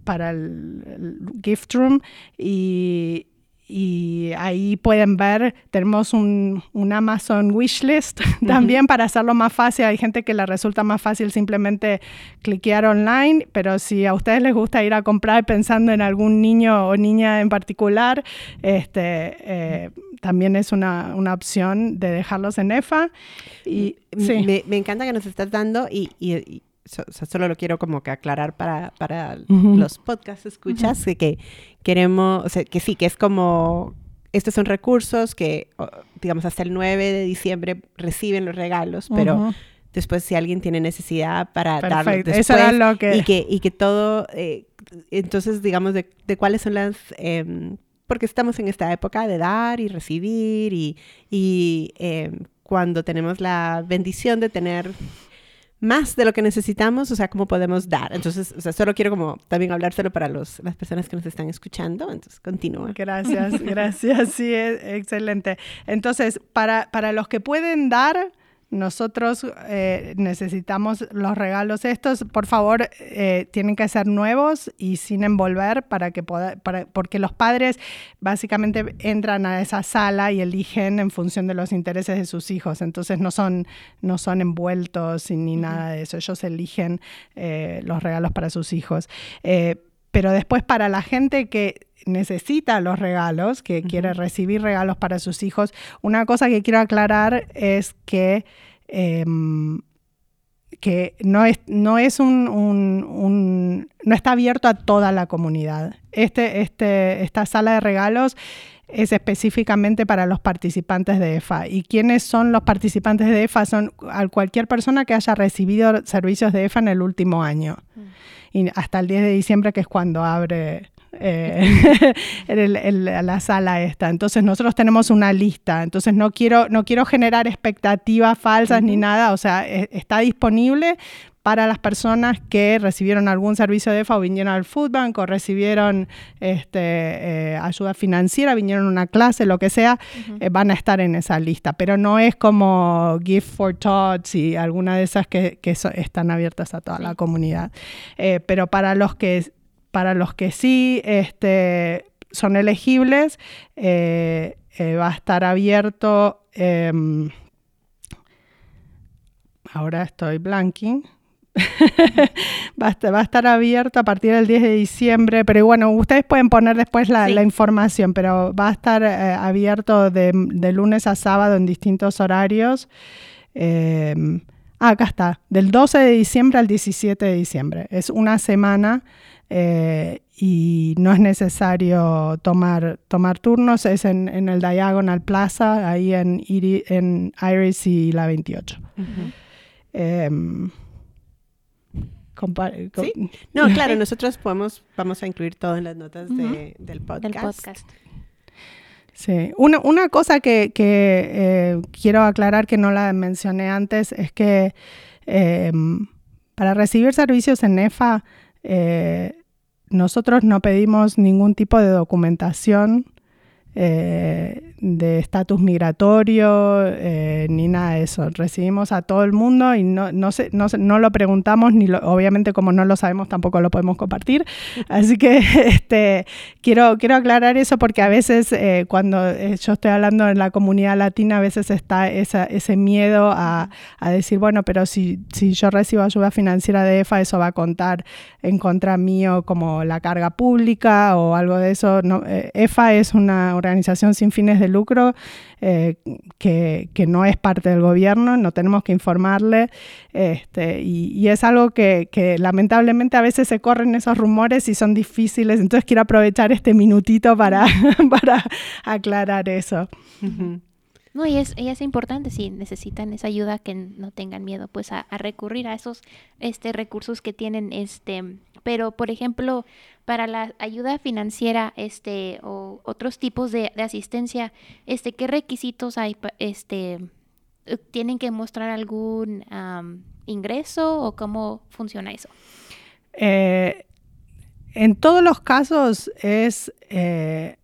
G: para el, gift room y, y ahí pueden ver, tenemos un, un Amazon wishlist también para hacerlo más fácil. Hay gente que le resulta más fácil simplemente cliquear online, pero si a ustedes les gusta ir a comprar pensando en algún niño o niña en particular, este, eh, también es una, una, opción de dejarlos en EFA. Y,
B: sí. me, me, encanta que nos estás dando y, y, solo lo quiero como que aclarar para, para los podcast escuchas, que queremos, o sea, que sí, que es como, estos son recursos que, digamos, hasta el 9 de diciembre reciben los regalos, pero después si alguien tiene necesidad para darlo después,
G: Eso era lo que...
B: Y que, y que todo, eh, entonces, digamos, de, de, cuáles son las... Eh, porque estamos en esta época de dar y recibir y, y eh, cuando tenemos la bendición de tener más de lo que necesitamos, o sea, cómo podemos dar. Entonces, o sea, solo quiero como también hablárselo para los, las personas que nos están escuchando. Entonces, continúa.
G: Gracias, gracias. Sí, excelente. Entonces, para, para los que pueden dar, nosotros eh, necesitamos los regalos estos, por favor, eh, tienen que ser nuevos y sin envolver para que pueda, porque los padres básicamente entran a esa sala y eligen en función de los intereses de sus hijos, entonces no son, no son envueltos ni nada de eso, ellos eligen eh, los regalos para sus hijos. pero después para la gente que necesita los regalos, que quiere recibir regalos para sus hijos, una cosa que quiero aclarar es que, em, que no es, no es un, no está abierto a toda la comunidad. Este, este, esta sala de regalos es específicamente para los participantes de EFA. ¿Y quiénes son los participantes de EFA? Son cualquier persona que haya recibido servicios de EFA en el último año. Mm. Y hasta el 10 de diciembre, que es cuando abre eh, en, la sala esta. Entonces nosotros tenemos una lista, entonces no quiero, no quiero generar expectativas falsas ni nada, o sea, e, está disponible para las personas que recibieron algún servicio de EFA o vinieron al Food Bank o recibieron este, eh, ayuda financiera, vinieron a una clase, lo que sea, eh, van a estar en esa lista. Pero no es como Gift for Tots y alguna de esas que, están abiertas a toda la comunidad. pero para los que para los que sí este, son elegibles, eh, eh, va a estar abierto, em, ahora estoy blanking, va, a estar, abierto a partir del 10 de diciembre, pero bueno, ustedes pueden poner después la, información, pero va a estar eh, abierto de, lunes a sábado en distintos horarios. Em, ah, acá está, del 12 de diciembre al 17 de diciembre. Es una semana eh, y no es necesario tomar, tomar turnos, es en, en el Diagonal Plaza, ahí en, en Iris y la 28. Em,
B: ¿Sí? No, claro, nosotros podemos, vamos a incluir todo en las notas del podcast.
G: Sí, una, una cosa que, que eh, quiero aclarar que no la mencioné antes es que em, para recibir servicios en EFA eh, nosotros no pedimos ningún tipo de documentación eh, de estatus migratorio eh, ni nada de eso. Recibimos a todo el mundo y no, no, no, no lo preguntamos, ni obviamente como no lo sabemos tampoco lo podemos compartir. Así que este, quiero, quiero aclarar eso porque a veces eh, cuando eh, yo estoy hablando en la comunidad latina, a veces está esa, ese miedo a, a, decir, bueno, pero si, si yo recibo ayuda financiera de EFA, eso va a contar en contra mío como la carga pública o algo de eso. No, EFA es una organización sin fines de lucro eh, que, no es parte del gobierno, no tenemos que informarle. Este, y, es algo que, lamentablemente a veces se corren esos rumores y son difíciles. Entonces quiero aprovechar este minutito para, para aclarar eso.
A: No, y es, y es importante si necesitan esa ayuda que no tengan miedo pues a, recurrir a esos este recursos que tienen este pero por ejemplo para la ayuda financiera este o otros tipos de, asistencia este qué requisitos hay este tienen que mostrar algún ingreso o cómo funciona eso
G: eh, en todos los casos es eh,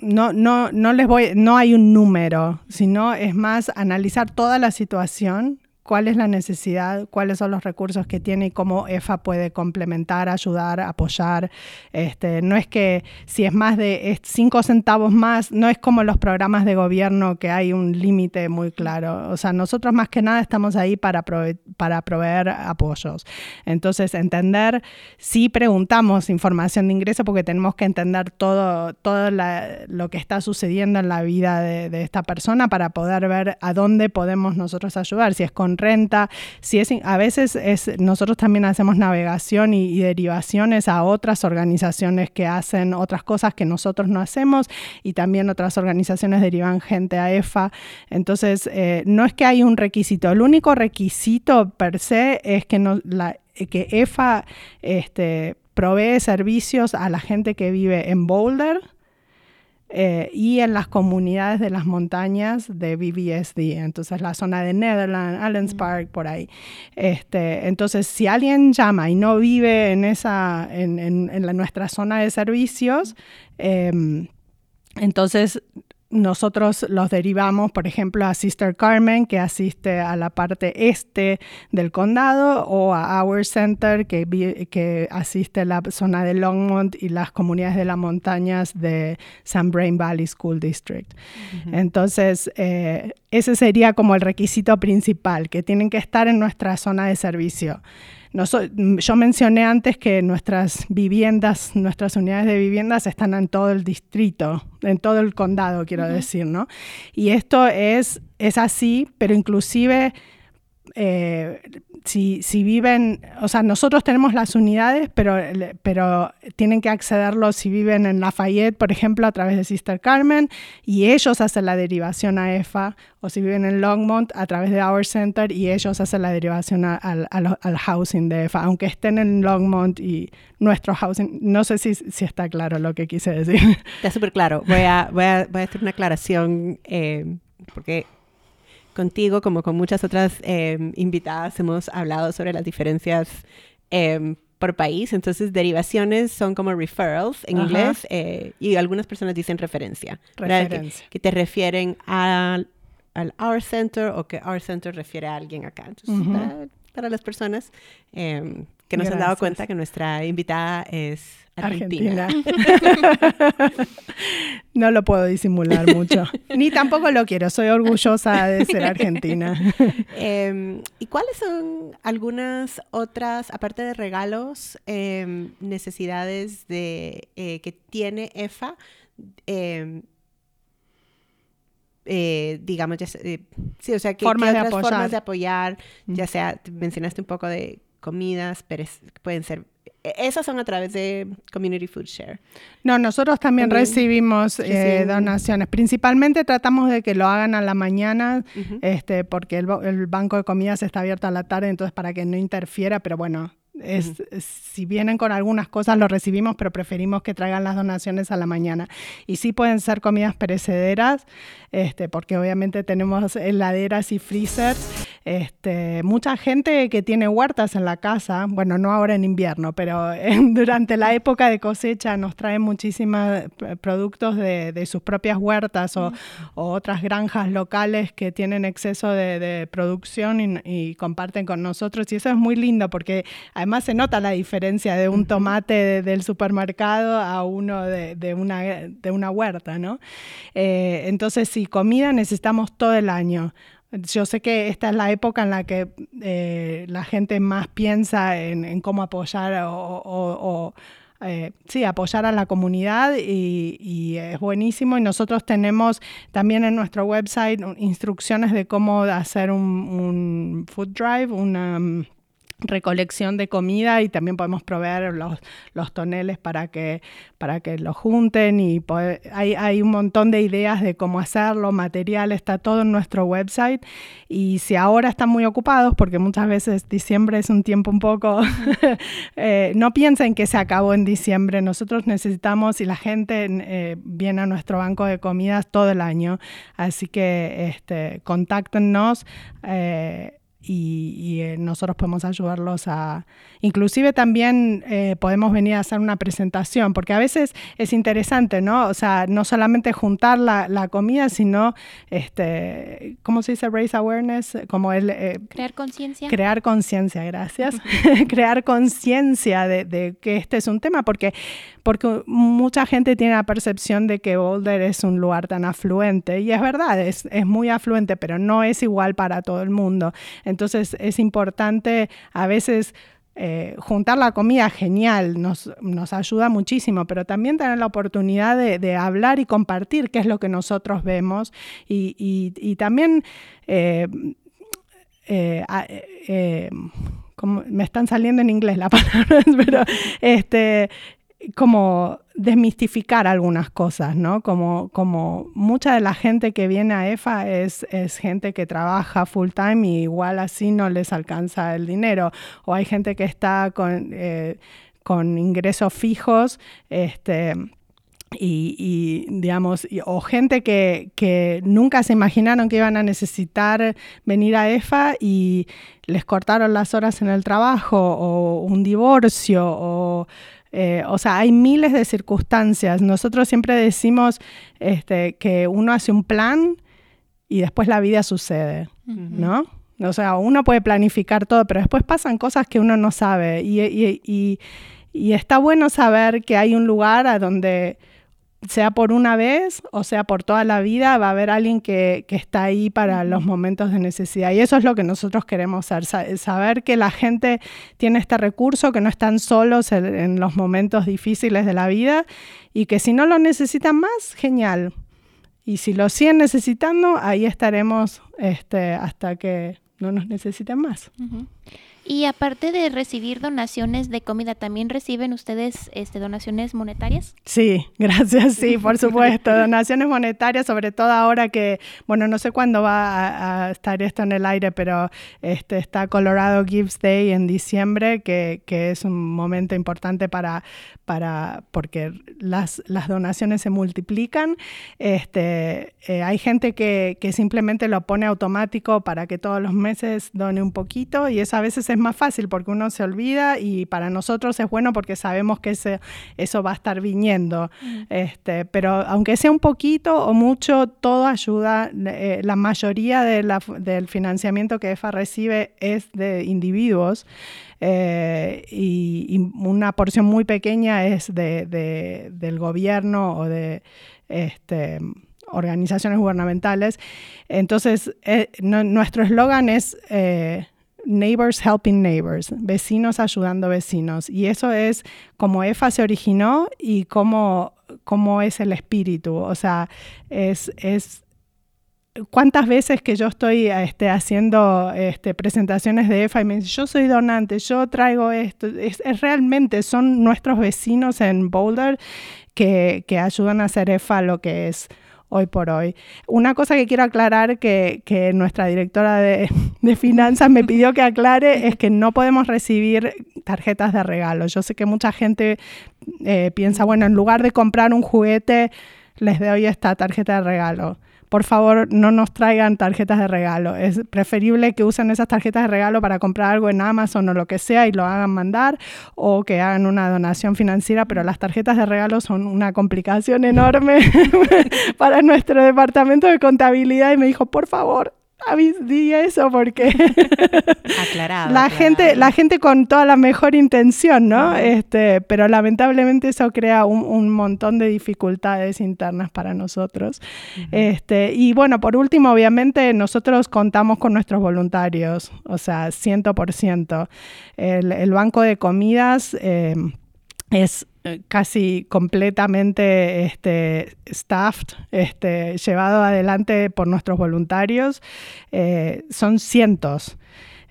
G: no, no, no les voy, no hay un número, sino es más analizar toda la situación cuál es la necesidad, cuáles son los recursos que tiene y cómo EFA puede complementar, ayudar, apoyar. Este, no es que si es más de cinco centavos más, no es como los programas de gobierno que hay un límite muy claro. O sea, nosotros más que nada estamos ahí para, para proveer apoyos. Entonces, entender, si preguntamos información de ingreso porque tenemos que entender todo, todo lo que está sucediendo en la vida de, esta persona para poder ver a dónde podemos nosotros ayudar, si es con renta, si es, a veces es, nosotros también hacemos navegación y, derivaciones a otras organizaciones que hacen otras cosas que nosotros no hacemos y también otras organizaciones derivan gente a EFA. Entonces, eh, no es que hay un requisito, el único requisito per se es que, no, la, que EFA este, provee servicios a la gente que vive en Boulder. Eh, y en las comunidades de las montañas de BBSD, entonces la zona de Netherlands, Allens Park, por ahí. Este, entonces, si alguien llama y no vive en, esa, en, en, la, nuestra zona de servicios, em, entonces nosotros los derivamos, por ejemplo, a Sister Carmen, que asiste a la parte este del condado, o a Our Center, que, que asiste a la zona de Longmont y las comunidades de las montañas de San Brain Valley School District. Entonces, eh, ese sería como el requisito principal, que tienen que estar en nuestra zona de servicio yo mencioné antes que nuestras viviendas, nuestras unidades de viviendas están en todo el distrito, en todo el condado, quiero decir, ¿no? Y esto es, es así, pero inclusive eh, si, si, viven, o sea, nosotros tenemos las unidades, pero, pero tienen que accederlo si viven en Lafayette, por ejemplo, a través de Sister Carmen, y ellos hacen la derivación a EFA, o si viven en Longmont, a través de Our Center, y ellos hacen la derivación al, housing de EFA, aunque estén en Longmont y nuestro housing, no sé si, si está claro lo que quise decir.
B: Está súper claro. Voy a, voy, a, voy a hacer una aclaración, eh, porque contigo, como con muchas otras em, invitadas, hemos hablado sobre las diferencias em, por país. Entonces, derivaciones son como referrals en inglés eh, y algunas personas dicen referencia.
G: Referencia.
B: Que, te refieren al, al Our Center o que Our Center refiere a alguien acá. Entonces, para, las personas em, que nos han dado cuenta que nuestra invitada es Argentina.
G: no lo puedo disimular mucho. Ni tampoco lo quiero. Soy orgullosa de ser argentina.
B: Em, ¿Y cuáles son algunas otras, aparte de regalos, em, necesidades de, eh, que tiene EFA? Eh, digamos, eh, sí, o sea, ¿qué, otras formas de apoyar? Ya sea, mencionaste un poco de comidas, pero pueden ser e-, esas son a través de Community Food Share.
G: No, nosotros también, recibimos eh, donaciones. Principalmente tratamos de que lo hagan a la mañana, este, porque el, el, banco de comidas está abierto a la tarde, entonces para que no interfiera, pero bueno, es, Si vienen con algunas cosas, lo recibimos, pero preferimos que traigan las donaciones a la mañana. Y sí pueden ser comidas perecederas, este, porque obviamente tenemos heladeras y freezers. Este, mucha gente que tiene huertas en la casa, bueno, no ahora en invierno, pero durante la época de cosecha nos traen muchísimos productos de, sus propias huertas o, otras granjas locales que tienen exceso de, producción y, y, comparten con nosotros. Y eso es muy lindo porque además se nota la diferencia de un tomate del supermercado a uno de, una, de una huerta, ¿no? Eh, entonces, si comida necesitamos todo el año. Yo sé que esta es la época en la que eh, la gente más piensa en, cómo apoyar o, eh, sí, apoyar a la comunidad y, es buenísimo. Y nosotros tenemos también en nuestro website instrucciones de cómo hacer un, un food drive, una recolección de comida y también podemos proveer los, los toneles para que, para que lo junten y hay, hay, un montón de ideas de cómo hacerlo, material, está todo en nuestro website y si ahora están muy ocupados, porque muchas veces diciembre es un tiempo un poco, eh, no piensen que se acabó en diciembre, nosotros necesitamos y la gente eh, viene a nuestro banco de comidas todo el año, así que este, contáctenos. Eh, y, eh, nosotros podemos ayudarlos a... Inclusive también eh, podemos venir a hacer una presentación, porque a veces es interesante, ¿no? O sea, no solamente juntar la, la comida, sino, este, ¿cómo se dice? Raise awareness, como el...
A: Eh, crear conciencia.
G: Crear conciencia, gracias. crear conciencia de, de, que este es un tema, porque, porque mucha gente tiene la percepción de que Boulder es un lugar tan afluente, y es verdad, es, es muy afluente, pero no es igual para todo el mundo. Entonces es importante a veces eh, juntar la comida, genial, nos, nos, ayuda muchísimo, pero también tener la oportunidad de, hablar y compartir qué es lo que nosotros vemos y, también... Eh, eh, me están saliendo en inglés las palabras, pero este, como desmistificar algunas cosas, ¿no? Como, como mucha de la gente que viene a EFA es, es gente que trabaja full time y igual así no les alcanza el dinero. O hay gente que está con, eh, con ingresos fijos, este, y, digamos, o gente que, que, nunca se imaginaron que iban a necesitar venir a EFA y les cortaron las horas en el trabajo o un divorcio o eh, o sea, hay miles de circunstancias. Nosotros siempre decimos este, que uno hace un plan y después la vida sucede, ¿no? O sea, uno puede planificar todo, pero después pasan cosas que uno no sabe. y está bueno saber que hay un lugar a donde sea por una vez o sea por toda la vida, va a haber alguien que, está ahí para los momentos de necesidad. Y eso es lo que nosotros queremos saber que la gente tiene este recurso, que no están solos en, los momentos difíciles de la vida y que si no lo necesitan más, genial. Y si lo siguen necesitando, ahí estaremos este, hasta que no nos necesiten más.
A: Y aparte de recibir donaciones de comida, ¿también reciben ustedes este, donaciones monetarias?
G: Sí, gracias, sí, por supuesto. donaciones monetarias, sobre todo ahora que, bueno, no sé cuándo va a, estar esto en el aire, pero este, está Colorado Gives Day en diciembre, que, que es un momento importante para, para porque las, las donaciones se multiplican. Este, eh, hay gente que, que simplemente lo pone automático para que todos los meses done un poquito y eso a veces es más fácil porque uno se olvida y para nosotros es bueno porque sabemos que ese, eso va a estar viniendo. Mm. Este, pero aunque sea un poquito o mucho, todo ayuda. Eh, la mayoría del financiamiento que EFA recibe es de individuos. Eh, y, una porción muy pequeña es de, del gobierno o de este, organizaciones gubernamentales. Entonces, eh, nuestro eslogan es Neighbors Helping Neighbors, vecinos ayudando vecinos. Y eso es como EFA se originó y cómo, cómo es el espíritu. O sea, es, es cuántas veces que yo estoy este, haciendo este, presentaciones de EFA y me dicen, yo soy donante, yo traigo esto. Es, realmente, son nuestros vecinos en Boulder que, que ayudan a hacer EFA lo que es hoy por hoy. Una cosa que quiero aclarar que, que nuestra directora de, finanzas me pidió que aclare es que no podemos recibir tarjetas de regalo. Yo sé que mucha gente eh, piensa, bueno, en lugar de comprar un juguete, les doy esta tarjeta de regalo por favor no nos traigan tarjetas de regalo. Es preferible que usen esas tarjetas de regalo para comprar algo en Amazon o lo que sea y lo hagan mandar o que hagan una donación financiera, pero las tarjetas de regalo son una complicación enorme para nuestro departamento de contabilidad y me dijo, por favor, di eso porque
B: aclarado,
G: la gente la gente con toda la mejor intención no este pero lamentablemente eso crea un, montón de dificultades internas para nosotros. Este y bueno por último obviamente nosotros contamos con nuestros voluntarios o sea 100% el, el banco de comidas eh, es casi completamente este, staffed, este, llevado adelante por nuestros voluntarios. Eh, son cientos.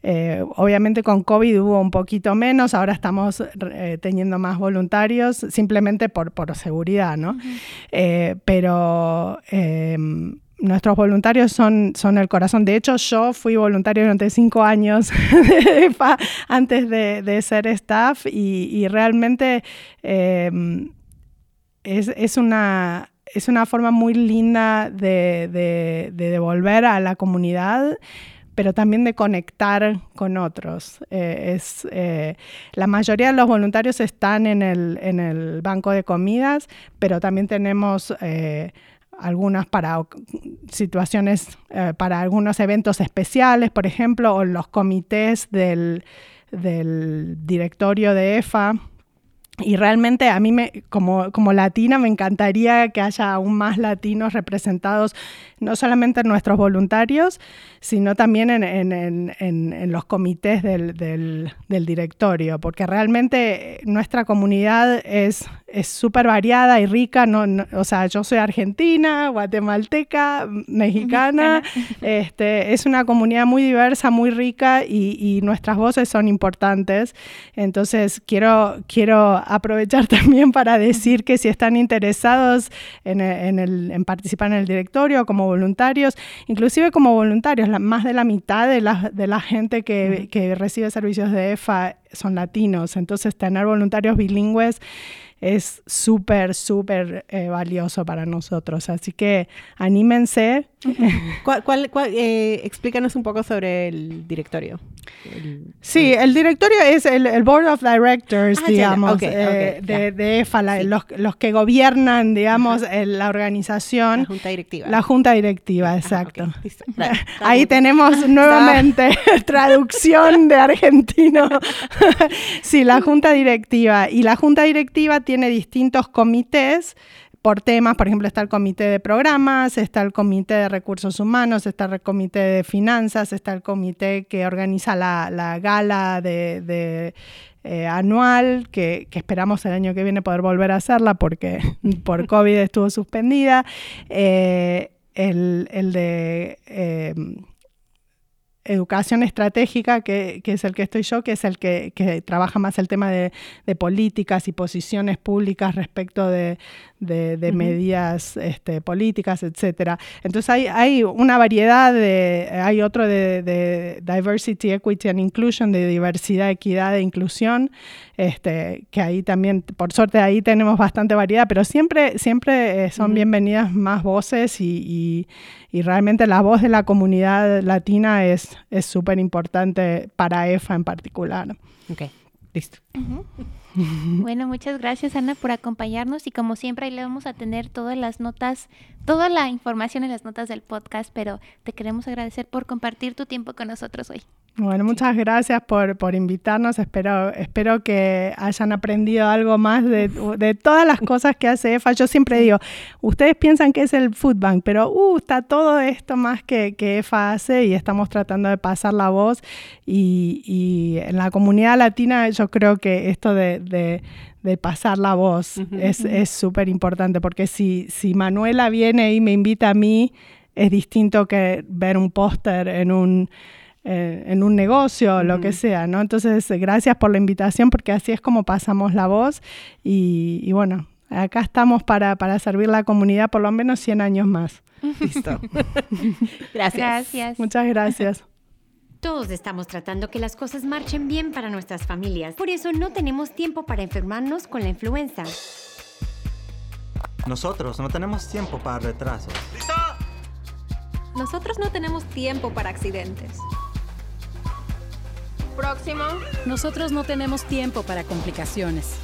G: Eh, obviamente con COVID hubo un poquito menos, ahora estamos teniendo más voluntarios simplemente por, por seguridad, ¿no? pero nuestros voluntarios son, son el corazón. De hecho, yo fui voluntario durante cinco años antes de, ser staff y, realmente em, es, una, es una forma muy linda de, devolver a la comunidad pero también de conectar con otros. Eh, es, eh, la mayoría de los voluntarios están en el, en el banco de comidas, pero también tenemos eh, algunas para situaciones, eh, para algunos eventos especiales, por ejemplo, o los comités del, directorio de EFA. y realmente a mí, me, como, como latina, me encantaría que haya aún más latinos representados, no solamente en nuestros voluntarios, sino también en, en, en, en los comités del, del, del, directorio, porque realmente nuestra comunidad es súper variada y rica. No, o sea, yo soy argentina, guatemalteca, mexicana. este, es una comunidad muy diversa, muy rica y, y, nuestras voces son importantes. Entonces, quiero, quiero aprovechar también para decir que si están interesados en, en, el, en participar en el directorio como voluntarios, inclusive como voluntarios, la, más de la mitad de la, de la gente que, que recibe servicios de EFA son latinos. Entonces, tener voluntarios bilingües es súper, súper eh, valioso para nosotros. Así que anímense.
B: ¿Cuál, cuál, cuál eh, explícanos un poco sobre el directorio.
G: El, sí, el directorio es el, el Board of Directors, ah, digamos, okay, eh, okay, de, de, EFA, la, sí. los, los, que gobiernan, digamos, la organización.
B: La junta directiva.
G: La junta directiva, exacto. Ah, okay. claro, Ahí tenemos nuevamente traducción de argentino. sí, la junta directiva. Y la junta directiva tiene distintos comités por temas, por ejemplo, está el comité de programas, está el comité de recursos humanos, está el comité de finanzas, está el comité que organiza la, la gala de, de eh, anual, que, que, esperamos el año que viene poder volver a hacerla porque por COVID estuvo suspendida, eh, el, el, de... Eh, educación estratégica, que, que, es el que estoy yo, que es el que, que trabaja más el tema de, de, políticas y posiciones públicas respecto de, de, de uh -huh. medidas este, políticas, etcétera. Entonces hay, hay, una variedad de, hay otro de, diversity, equity and inclusion, de diversidad, equidad e inclusión, este, que ahí también, por suerte ahí tenemos bastante variedad, pero siempre, siempre eh, son uh -huh. bienvenidas más voces y, y, y, realmente la voz de la comunidad latina es súper importante para EFA en particular.
B: Ok, listo.
A: Uh -huh. Bueno, muchas gracias Ana por acompañarnos y como siempre ahí le vamos a tener todas las notas, toda la información en las notas del podcast, pero te queremos agradecer por compartir tu tiempo con nosotros hoy.
G: Bueno, muchas gracias por, por invitarnos. Espero, espero que hayan aprendido algo más de, de, todas las cosas que hace EFA. Yo siempre digo, ustedes piensan que es el Food Bank, pero uh, está todo esto más que, que EFA hace y estamos tratando de pasar la voz. Y, y en la comunidad latina yo creo que esto de, de, de pasar la voz uh -huh, es súper importante, porque si, si Manuela viene y me invita a mí, es distinto que ver un póster en un eh, en un negocio o uh -huh. lo que sea, ¿no? Entonces, gracias por la invitación porque así es como pasamos la voz y, y bueno, acá estamos para, para servir la comunidad por lo menos 100 años más.
B: Listo.
A: gracias. gracias.
G: Muchas gracias.
C: Todos estamos tratando que las cosas marchen bien para nuestras familias. Por eso no tenemos tiempo para enfermarnos con la influenza.
D: Nosotros no tenemos tiempo para retrasos.
F: ¡Listo! Nosotros no tenemos tiempo para accidentes.
H: Próximo. Nosotros no tenemos tiempo para complicaciones.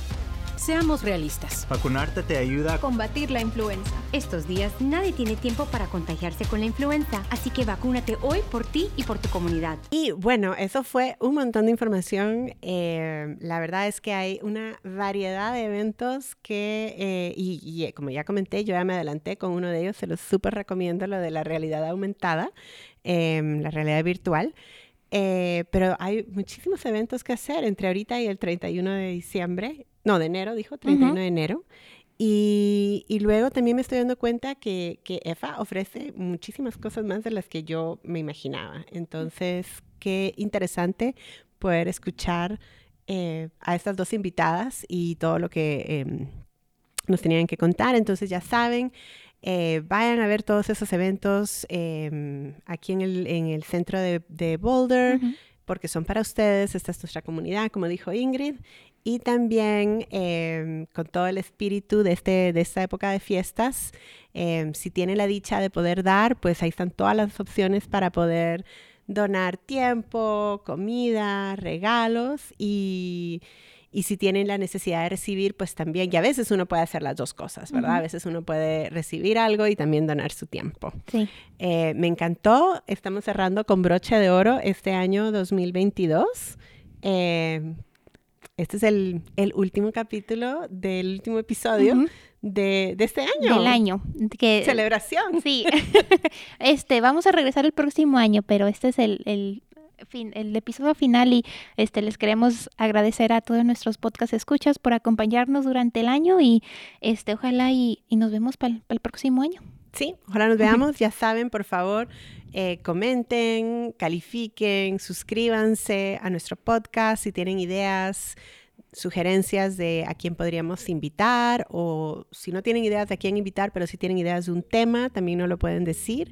H: Seamos realistas.
D: Vacunarte te ayuda
F: a combatir la influenza.
C: Estos días nadie tiene tiempo para contagiarse con la influenza, así que vacúnate hoy por ti y por tu comunidad.
B: Y bueno, eso fue un montón de información. Eh, la verdad es que hay una variedad de eventos que, eh, y, y, como ya comenté, yo ya me adelanté con uno de ellos, se los súper recomiendo, lo de la realidad aumentada, eh, la realidad virtual. Eh, pero hay muchísimos eventos que hacer entre ahorita y el 31 de diciembre, no, de enero, dijo, 31 uh -huh. de enero. Y, y, luego también me estoy dando cuenta que, que, EFA ofrece muchísimas cosas más de las que yo me imaginaba. Entonces, qué interesante poder escuchar eh, a estas dos invitadas y todo lo que eh, nos tenían que contar. Entonces, ya saben, eh, vayan a ver todos esos eventos eh, aquí en el, en el centro de, de Boulder, uh -huh. porque son para ustedes, esta es nuestra comunidad, como dijo Ingrid, y también eh, con todo el espíritu de, este, de esta época de fiestas, si tienen la dicha de poder dar, pues ahí están todas las opciones para poder donar tiempo, comida, regalos y y si tienen la necesidad de recibir, pues también, y a veces uno puede hacer las dos cosas, ¿verdad? Uh -huh. A veces uno puede recibir algo y también donar su tiempo.
A: Sí.
B: Eh, me encantó, estamos cerrando con broche de oro este año 2022. Eh, este es el, el último capítulo del último episodio de, de este año.
A: Del año. Que,
B: Celebración.
A: Sí. este, vamos a regresar el próximo año, pero este es el, el, fin, el episodio final y este les queremos agradecer a todos nuestros podcast escuchas por acompañarnos durante el año y este ojalá y, y nos vemos para el próximo año.
B: Sí, ojalá nos veamos. Ya saben, por favor, eh, comenten, califiquen, suscríbanse a nuestro podcast si tienen ideas, sugerencias de a quién podríamos invitar o si no tienen ideas de a quién invitar, pero si tienen ideas de un tema, también nos lo pueden decir.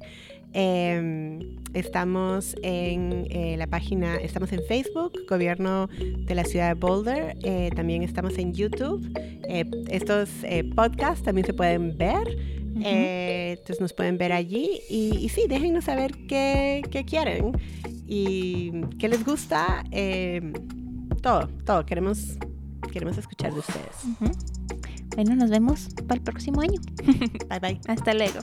B: Eh, estamos en eh, la página, estamos en Facebook, Gobierno de la Ciudad de Boulder. Eh, también estamos en YouTube. Estos podcasts también se pueden ver. Eh, entonces nos pueden ver allí y, y sí, déjennos saber qué, qué quieren y qué les gusta. eh, todo, todo. Queremos, queremos escuchar de ustedes.
A: Bueno, nos vemos para el próximo año.
B: Bye bye.
A: Hasta luego.